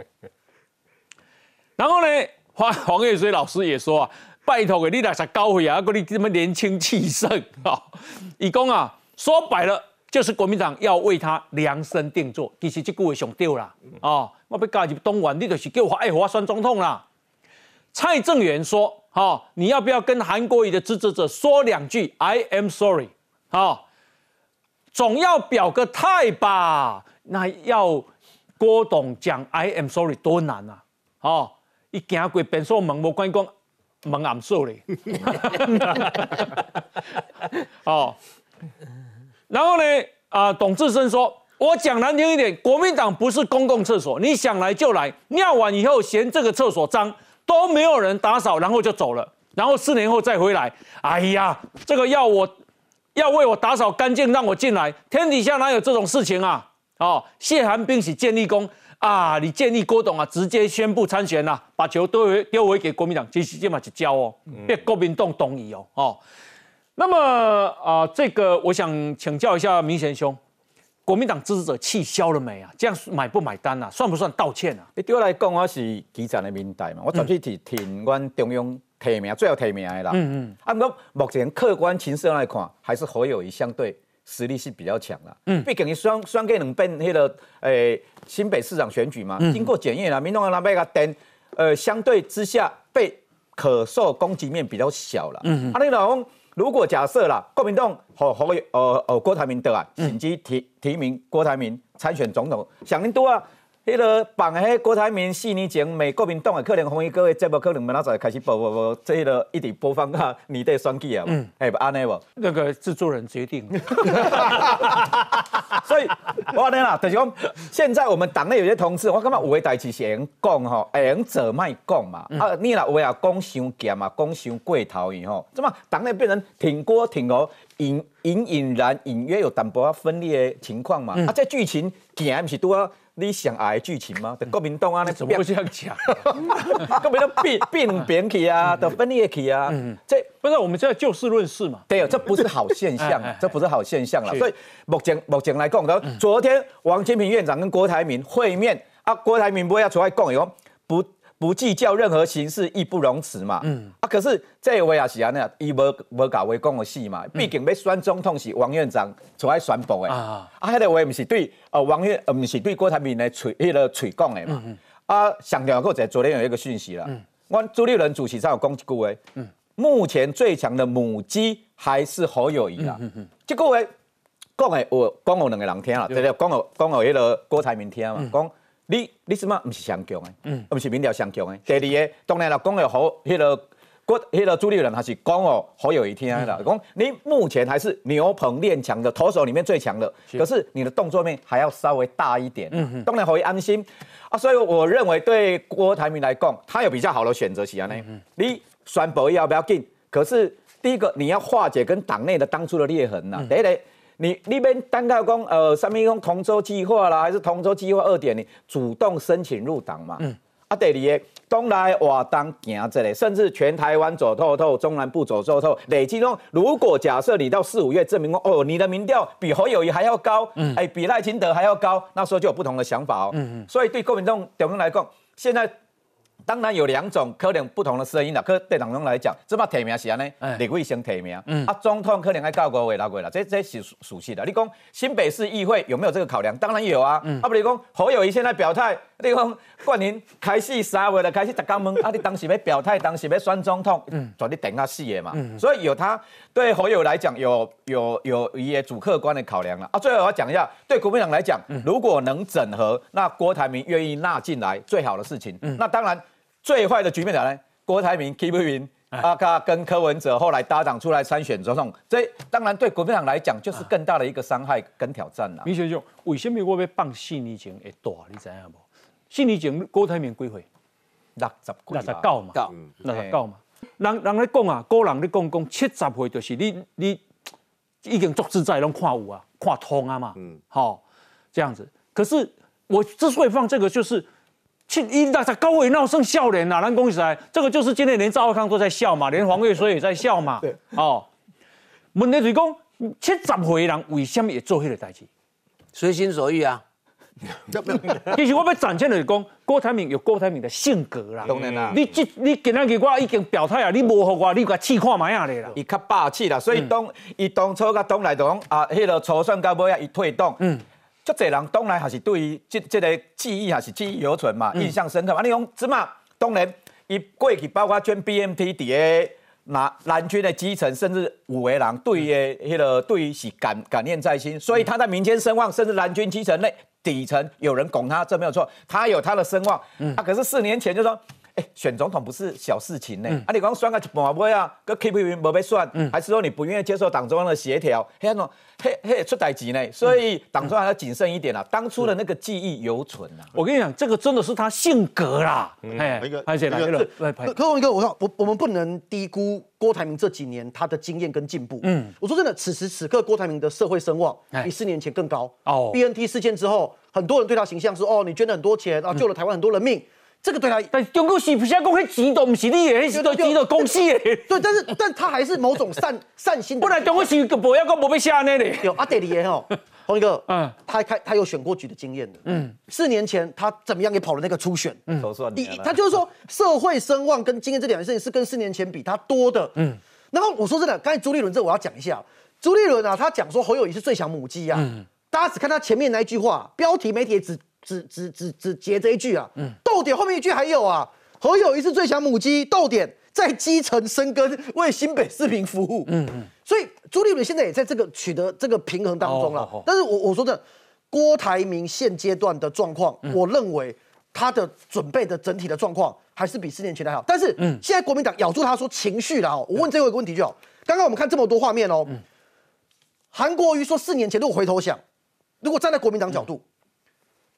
然后呢，黄黄叶水老师也说啊，拜托给你来才高会啊，个你这么年轻气盛啊，义工啊，说白了。就是国民党要为他量身定做，其实这句话上对啦。哦，我被加入东莞，你就是叫我爱华选总统啦。蔡正元说：“哈，你要不要跟韩国瑜的支持者说两句 ‘I am sorry’？哈，总要表个态吧？那要郭董讲 ‘I am sorry’ 多难啊！哦，一行过变数门，无关讲门暗数嘞。哦。”然后呢？啊，董志生说：“我讲难听一点，国民党不是公共厕所，你想来就来，尿完以后嫌这个厕所脏，都没有人打扫，然后就走了，然后四年后再回来。哎呀，这个要我要为我打扫干净，让我进来，天底下哪有这种事情啊？哦，谢寒冰是建立功啊，你建议郭董啊，直接宣布参选呐，把球丢回丢回给国民党，其实这嘛就交哦，别国民党同意哦，哦。”那么啊，这个我想请教一下明贤兄，国民党支持者气消了没啊？这样买不买单啊？算不算道歉啊？对我来讲，我是基层的民代嘛，我绝对是挺阮中央提名最后提名的啦。嗯嗯。啊，不过目前客观情势来看，还是侯友谊相对实力是比较强啦。嗯。毕竟伊双双给两边迄个诶新北市长选举嘛，经过检验啦，民众那边个等，呃，相对之下被可受攻击面比较小了。嗯嗯。啊，你老公。如果假设啦，国民党和和呃呃郭台铭得啊，紧急提提名郭台铭参选总统，想恁多啊。迄个绑迄郭台铭四年前美国民党诶可能红衣哥的节目，可能明仔载开始播播播，这个一直播放啊，你的选举啊，嗯，哎，安尼无？那个制作人决定。所以我安尼啦，就是讲，现在我们党内有些同志，我感觉有诶代志是会用讲吼，会用者卖讲嘛。啊，你啦话啊讲伤咸嘛，讲伤过头以后，怎么党内变成挺郭挺哦，隐隐隐然隐约有淡薄啊分裂的情况嘛？啊，这剧情行毋是拄啊？你想爱剧情吗？国民党啊，那怎么会这样讲？国民党变变扁去啊，都分裂去啊。这不是我们现在就事论事嘛？对，这不是好现象，这不是好现象了。所以目前目前来讲，昨天王金平院长跟郭台铭会面啊，郭台铭不会要出来讲，有不？不计较任何形式，义不容辞嘛。嗯。啊，可是这位也是安尼，伊无无搞为讲的戏嘛。毕竟要选总统是王院长出来宣布的。啊。啊，迄个话毋是对，呃，王院，毋是对郭台铭的嘴，迄个嘴讲的嘛。啊，上条个在昨天有一个讯息啦，嗯，我朱立伦主席才有讲一句话，嗯，目前最强的母鸡还是侯友谊啦，嗯嗯，这句话讲的有讲有两个人听啦，对。对，讲有讲有迄个郭台铭听嘛，讲你你什么不是上强的，嗯，不是民调上强的，第二个当然了，讲的好迄个。郭迄个朱立伦还是讲哦，好有一天了，讲你目前还是牛棚练强的投手里面最强的，可是你的动作面还要稍微大一点，嗯当然可以安心。啊。所以我认为对郭台铭来讲，他有比较好的选择是安尼，你宣布要不要进？可是第一个你要化解跟党内的当初的裂痕呐，第一个你那边单靠讲呃，上面用同舟计划啦，还是同舟计划二点零，主动申请入党嘛，嗯，啊，第二个。东来瓦当行这里，甚至全台湾走透透，中南部走透透，累计中，如果假设你到四五月证明哦，你的民调比侯友谊还要高，嗯，哎，比赖清德还要高，那时候就有不同的想法哦，嗯嗯，所以对国民党党员来讲，现在。当然有两种可能不同的声音啦，可对党中来讲，这把提名是安尼，立委先提名，啊，总统可能要到五月六月啦，这这是属属实的。你讲新北市议会有没有这个考量？当然有啊。啊，不你讲侯友谊现在表态，你讲冠霖开始三月了，开始打刚门，啊，你当时要表态，当时要选总统，嗯，绝对等他四月嘛。所以有他对侯友来讲有有有一些主客观的考量了。啊，最后我要讲一下，对国民党来讲，如果能整合，那郭台铭愿意纳进来，最好的事情。那当然。最坏的局面呢？郭台铭 keep 不赢，阿卡跟柯文哲后来搭档出来参选总统，这当然对国民党来讲就是更大的一个伤害跟挑战了。明先生，为什么我要放四年前会大？你知影无？四年前郭台铭几岁？六十六十九嘛，六十九嘛。人人咧讲啊，古人咧讲讲七十岁就是你你已经足自在拢看有啊，看通啊嘛。嗯，好，这样子。可是我之所以放这个，就是。去一大在高位闹剩笑脸啊，咱恭喜来，这个就是今天连赵少康都在笑嘛，连黄月水也在笑嘛。对，哦，问题是讲七十岁人为什么会做迄个代志？随心所欲啊。其实我要展现的是讲，郭台铭有郭台铭的性格啦。当然啦，你这你今日我已经表态啊，你无互我，你甲试看卖啊咧啦。伊较霸气啦，所以当伊当初甲当来讲啊，迄个初选到尾啊，伊退党。嗯。足侪人当然还是对于这这个记忆还是记忆犹存嘛，印象深刻嘛。你讲芝麻，当然伊过去包括捐 BMT 伫个南南军的基层，甚至五维人对于迄个对于是感感念在心，所以他在民间声望，甚至南军基层内底层有人拱他，这没有错，他有他的声望。嗯，啊，可是四年前就说。选总统不是小事情呢，啊，你讲选个一半杯啊，个 keep 住无被选，还是说你不愿意接受党中央的协调，嘿，那嘿嘿出代级呢？所以党中央要谨慎一点啦，当初的那个记忆犹存啊。我跟你讲，这个真的是他性格啦。哎，一个，而且来了，来拍。柯文哥，我说我我们不能低估郭台铭这几年他的经验跟进步。嗯，我说真的，此时此刻郭台铭的社会声望比四年前更高。哦，BNT 事件之后，很多人对他形象是哦，你捐了很多钱啊，救了台湾很多人命。这个对他，但中国是不是讲迄钱都不是你的，是都钱都公司的。对，但是但他还是某种善 善心。不然中国是不要讲不被下呢的。有阿德里耶吼，洪一哥，嗯，他开他有选过局的经验的，嗯，四年前他怎么样也跑了那个初选，嗯，都算。他就是说社会声望跟经验这两件事情是跟四年前比他多的，嗯。然后我说真的，刚才朱立伦这我要讲一下，朱立伦啊，他讲说侯友谊是最强母鸡啊，大家只看他前面那一句话，标题媒体只。只只只只截这一句啊，嗯逗点后面一句还有啊，何友谊是最强母鸡，逗点在基层生根，为新北市民服务。嗯嗯，所以朱立伦现在也在这个取得这个平衡当中了。但是我我说的郭台铭现阶段的状况，我认为他的准备的整体的状况还是比四年前的好。但是嗯现在国民党咬住他说情绪了哦，我问最后一个问题就好。刚刚我们看这么多画面哦，韩国瑜说四年前如果回头想，如果站在国民党角度。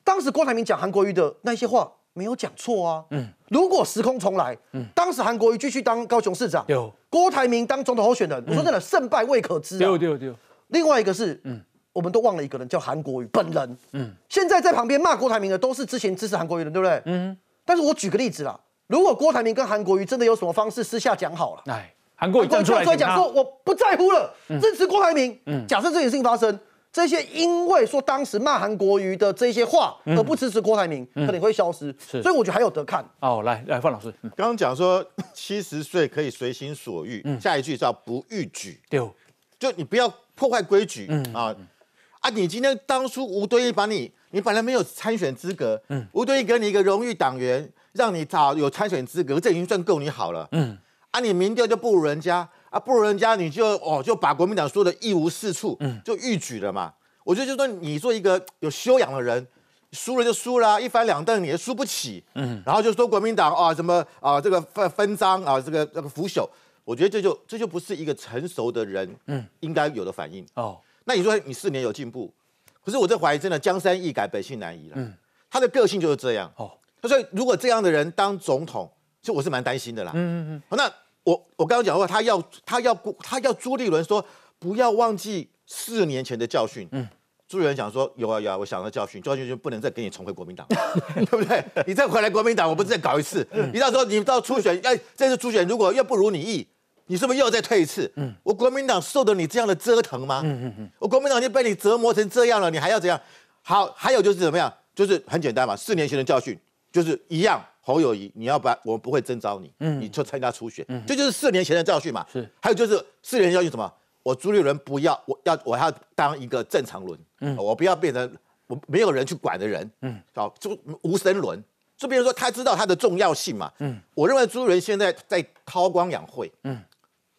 当时郭台铭讲韩国瑜的那些话没有讲错啊。嗯，如果时空重来，嗯，当时韩国瑜继续当高雄市长，有郭台铭当总统候选人，我说真的，胜败未可知啊。对对对。另外一个是，嗯，我们都忘了一个人叫韩国瑜本人，嗯，现在在旁边骂郭台铭的都是之前支持韩国瑜的，对不对？嗯。但是我举个例子啦，如果郭台铭跟韩国瑜真的有什么方式私下讲好了，哎，韩国瑜站出来讲说我不在乎了，支持郭台铭。嗯，假设这件事情发生。这些因为说当时骂韩国瑜的这些话而不支持郭台铭，可能会消失。所以我觉得还有得看。哦，来来，范老师，刚刚讲说七十岁可以随心所欲，下一句叫不逾矩。对，就你不要破坏规矩。啊啊，你今天当初吴敦义把你，你本来没有参选资格，嗯，吴敦义给你一个荣誉党员，让你找有参选资格，这已经算够你好了，嗯，啊，你民调就不如人家，啊，不如人家，你就哦就把国民党说的一无是处，嗯，就欲举了嘛。我觉得就说你做一个有修养的人，输了就输了，一翻两瞪你也输不起，嗯，然后就说国民党啊什么啊这个分分赃啊这个这个腐朽，我觉得这就这就不是一个成熟的人，嗯，应该有的反应。哦。那你说你四年有进步，可是我在怀疑真的江山易改本性难移了，嗯，他的个性就是这样。哦。所以如果这样的人当总统，就我是蛮担心的啦，嗯嗯嗯。那我我刚刚讲过，他要他要他要朱立伦说不要忘记。四年前的教训，嗯，朱立伦讲说有啊有啊，我想到教训，教训就不能再给你重回国民党，对不对？你再回来国民党，我不是再搞一次？你到时候你到初选，哎，这次初选如果又不如你意，你是不是又要再退一次？嗯，我国民党受得你这样的折腾吗？嗯嗯嗯，我国民党已经被你折磨成这样了，你还要怎样？好，还有就是怎么样？就是很简单嘛，四年前的教训就是一样，侯友谊，你要把我们不会征召你，嗯，你就参加初选，嗯，这就是四年前的教训嘛。是，还有就是四年前教训什么？我朱立伦不要，我要我要当一个正常轮，嗯，我不要变成我没有人去管的人，嗯，好，就无神轮。就比如说他知道他的重要性嘛，嗯，我认为朱立伦现在在韬光养晦，嗯，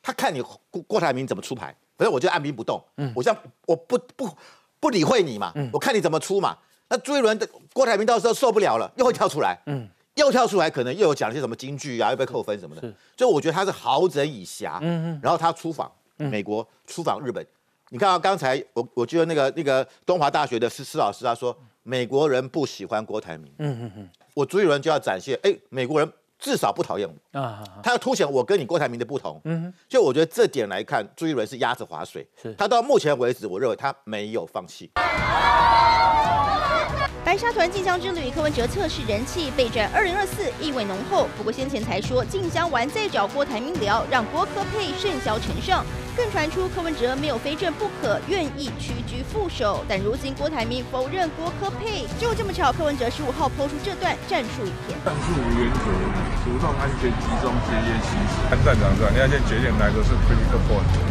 他看你郭郭台铭怎么出牌，反正我就按兵不动，嗯，我像我不不不理会你嘛，嗯，我看你怎么出嘛。那朱立伦的郭台铭到时候受不了了，又会跳出来，嗯，又跳出来，可能又有讲一些什么京剧啊，又被扣分什么的，是，所以我觉得他是好整以暇，嗯嗯，然后他出访。美国出访日本，你看啊，刚才我我记得那个那个东华大学的施施老师他说，美国人不喜欢郭台铭，嗯嗯嗯，我朱一伦就要展现，哎，美国人至少不讨厌我。啊，他要凸显我跟你郭台铭的不同，嗯，就我觉得这点来看，朱一伦是压着划水，是。他到目前为止，我认为他没有放弃。白沙团进香之旅，柯文哲测试人气，备战二零二四意味浓厚。不过先前才说进香完再找郭台铭聊，让郭科配甚嚣尘上。更传出柯文哲没有非正不可，愿意屈居副手。但如今郭台铭否认郭科配，就这么巧，柯文哲十五号抛出这段战术影片。战术无原则，主动安全集中节约行驶。看战场上，你要先决定哪个是 critical point。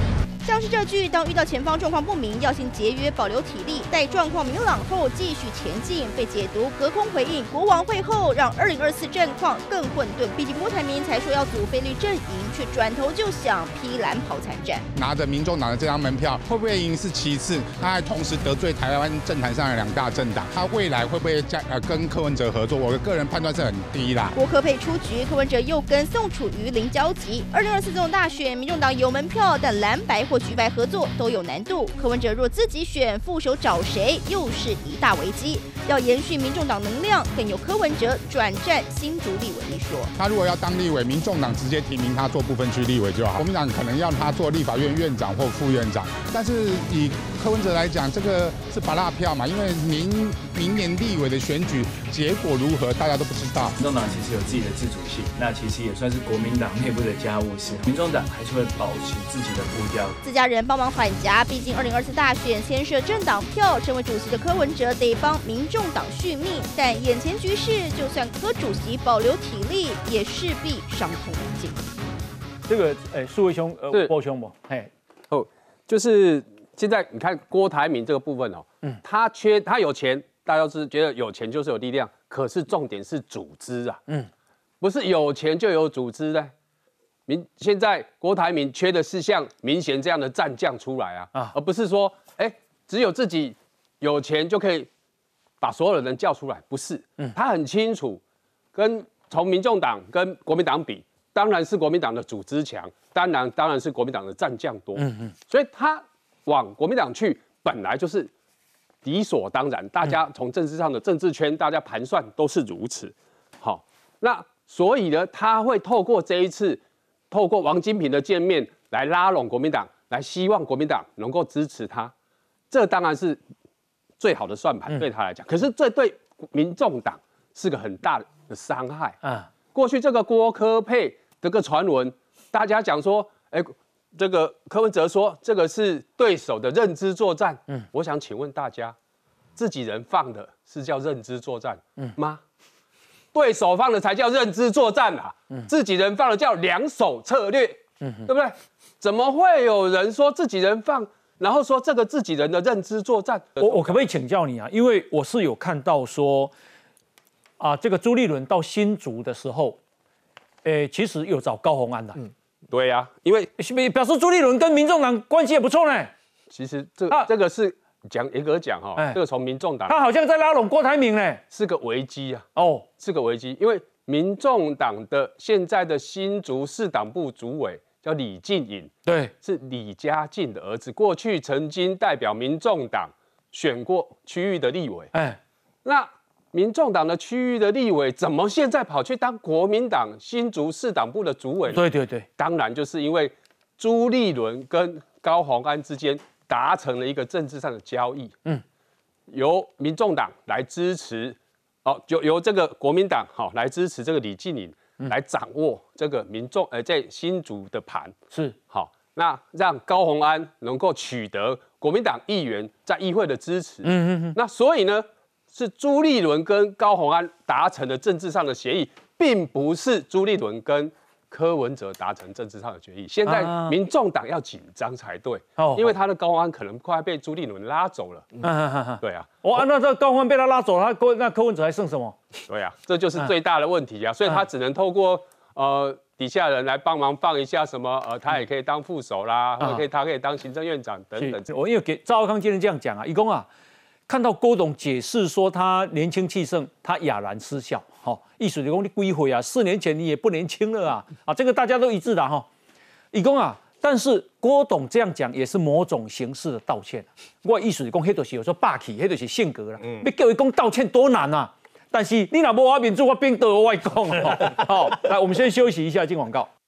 像是这句，当遇到前方状况不明，要先节约保留体力，待状况明朗后继续前进，被解读隔空回应国王会后，让二零二四战况更混沌。毕竟郭台铭才说要组菲律阵营，却转头就想披蓝袍参战。拿着民众党的这张门票，会不会赢是其次，他还同时得罪台湾政坛上的两大政党，他未来会不会加呃跟柯文哲合作？我的个人判断是很低啦。郭科配出局，柯文哲又跟宋楚瑜零交集。二零二四总统大选，民众党有门票，但蓝白或徐白合作都有难度。柯文哲若自己选副手，找谁又是一大危机。要延续民众党能量，更有柯文哲转战新竹立委一说。他如果要当立委，民众党直接提名他做部分区立委就好。国民党可能要他做立法院院长或副院长。但是以柯文哲来讲，这个是把辣票嘛？因为明明年立委的选举结果如何，大家都不知道。民众党其实有自己的自主性，那其实也算是国民党内部的家务事。民众党还是会保持自己的步调。自家人帮忙缓颊，毕竟二零二四大选牵涉政党票，身为主席的柯文哲得帮民众党续命。但眼前局势，就算柯主席保留体力，也势必伤痛无尽。这个，哎，苏伟兄，呃，波兄不？嘿，哦，就是现在你看郭台铭这个部分哦，嗯，他缺他有钱，大家都是觉得有钱就是有力量，可是重点是组织啊，嗯，不是有钱就有组织呢。明现在郭台铭缺的是像明贤这样的战将出来啊，啊，而不是说，哎，只有自己有钱就可以把所有的人叫出来，不是，嗯，他很清楚，跟从民众党跟国民党比，当然是国民党的组织强，当然当然是国民党的战将多，嗯嗯，所以他往国民党去本来就是理所当然，大家从政治上的政治圈大家盘算都是如此，好，那所以呢，他会透过这一次。透过王金平的见面来拉拢国民党，来希望国民党能够支持他，这当然是最好的算盘对他来讲。可是这对民众党是个很大的伤害啊！过去这个郭科配这个传闻，大家讲说，哎，这个柯文哲说这个是对手的认知作战。嗯，我想请问大家，自己人放的是叫认知作战吗？对手放的才叫认知作战啊，自己人放的叫两手策略，对不对？怎么会有人说自己人放然后说这个自己人的认知作战。我我可不可以请教你啊？因为我是有看到说，啊，这个朱立伦到新竹的时候，诶，其实有找高鸿安的。嗯，对呀，因为表示朱立伦跟民众党关系也不错呢。其实这这个是讲严格讲哈，这个从民众党，他好像在拉拢郭台铭呢，是个危机啊。哦，是个危机，因为民众党的现在的新竹市党部主委叫李进颖，对，是李家进的儿子，过去曾经代表民众党选过区域的立委。哎，那民众党的区域的立委怎么现在跑去当国民党新竹市党部的主委？对对对，当然就是因为朱立伦跟高鸿安之间。达成了一个政治上的交易，嗯，由民众党来支持，哦，就由这个国民党好来支持这个李进颖来掌握这个民众呃在新竹的盘。是。好，那让高鸿安能够取得国民党议员在议会的支持，嗯嗯嗯，那所以呢是朱立伦跟高鸿安达成的政治上的协议，并不是朱立伦跟。柯文哲达成政治上的决议，现在民众党要紧张才对，因为他的高安可能快被朱立伦拉走了。对啊，哇，那这高安被他拉走，他柯那柯文哲还剩什么？对啊，这就是最大的问题啊，所以他只能透过呃底下人来帮忙放一下什么，呃，他也可以当副手啦，或者可以他可以当行政院长等等。我因为给赵康今天这样讲啊，一共啊。看到郭董解释说他年轻气盛，他哑然失笑。好，艺术理工你归回啊，四年前你也不年轻了啊！啊，这个大家都一致的哈。义工啊，但是郭董这样讲也是某种形式的道歉。我艺术理工黑都是有时候霸气，黑都是性格了。嗯，你叫一公道歉多难啊！但是你若无我面子，我边得外讲。好，来，我们先休息一下，进广告。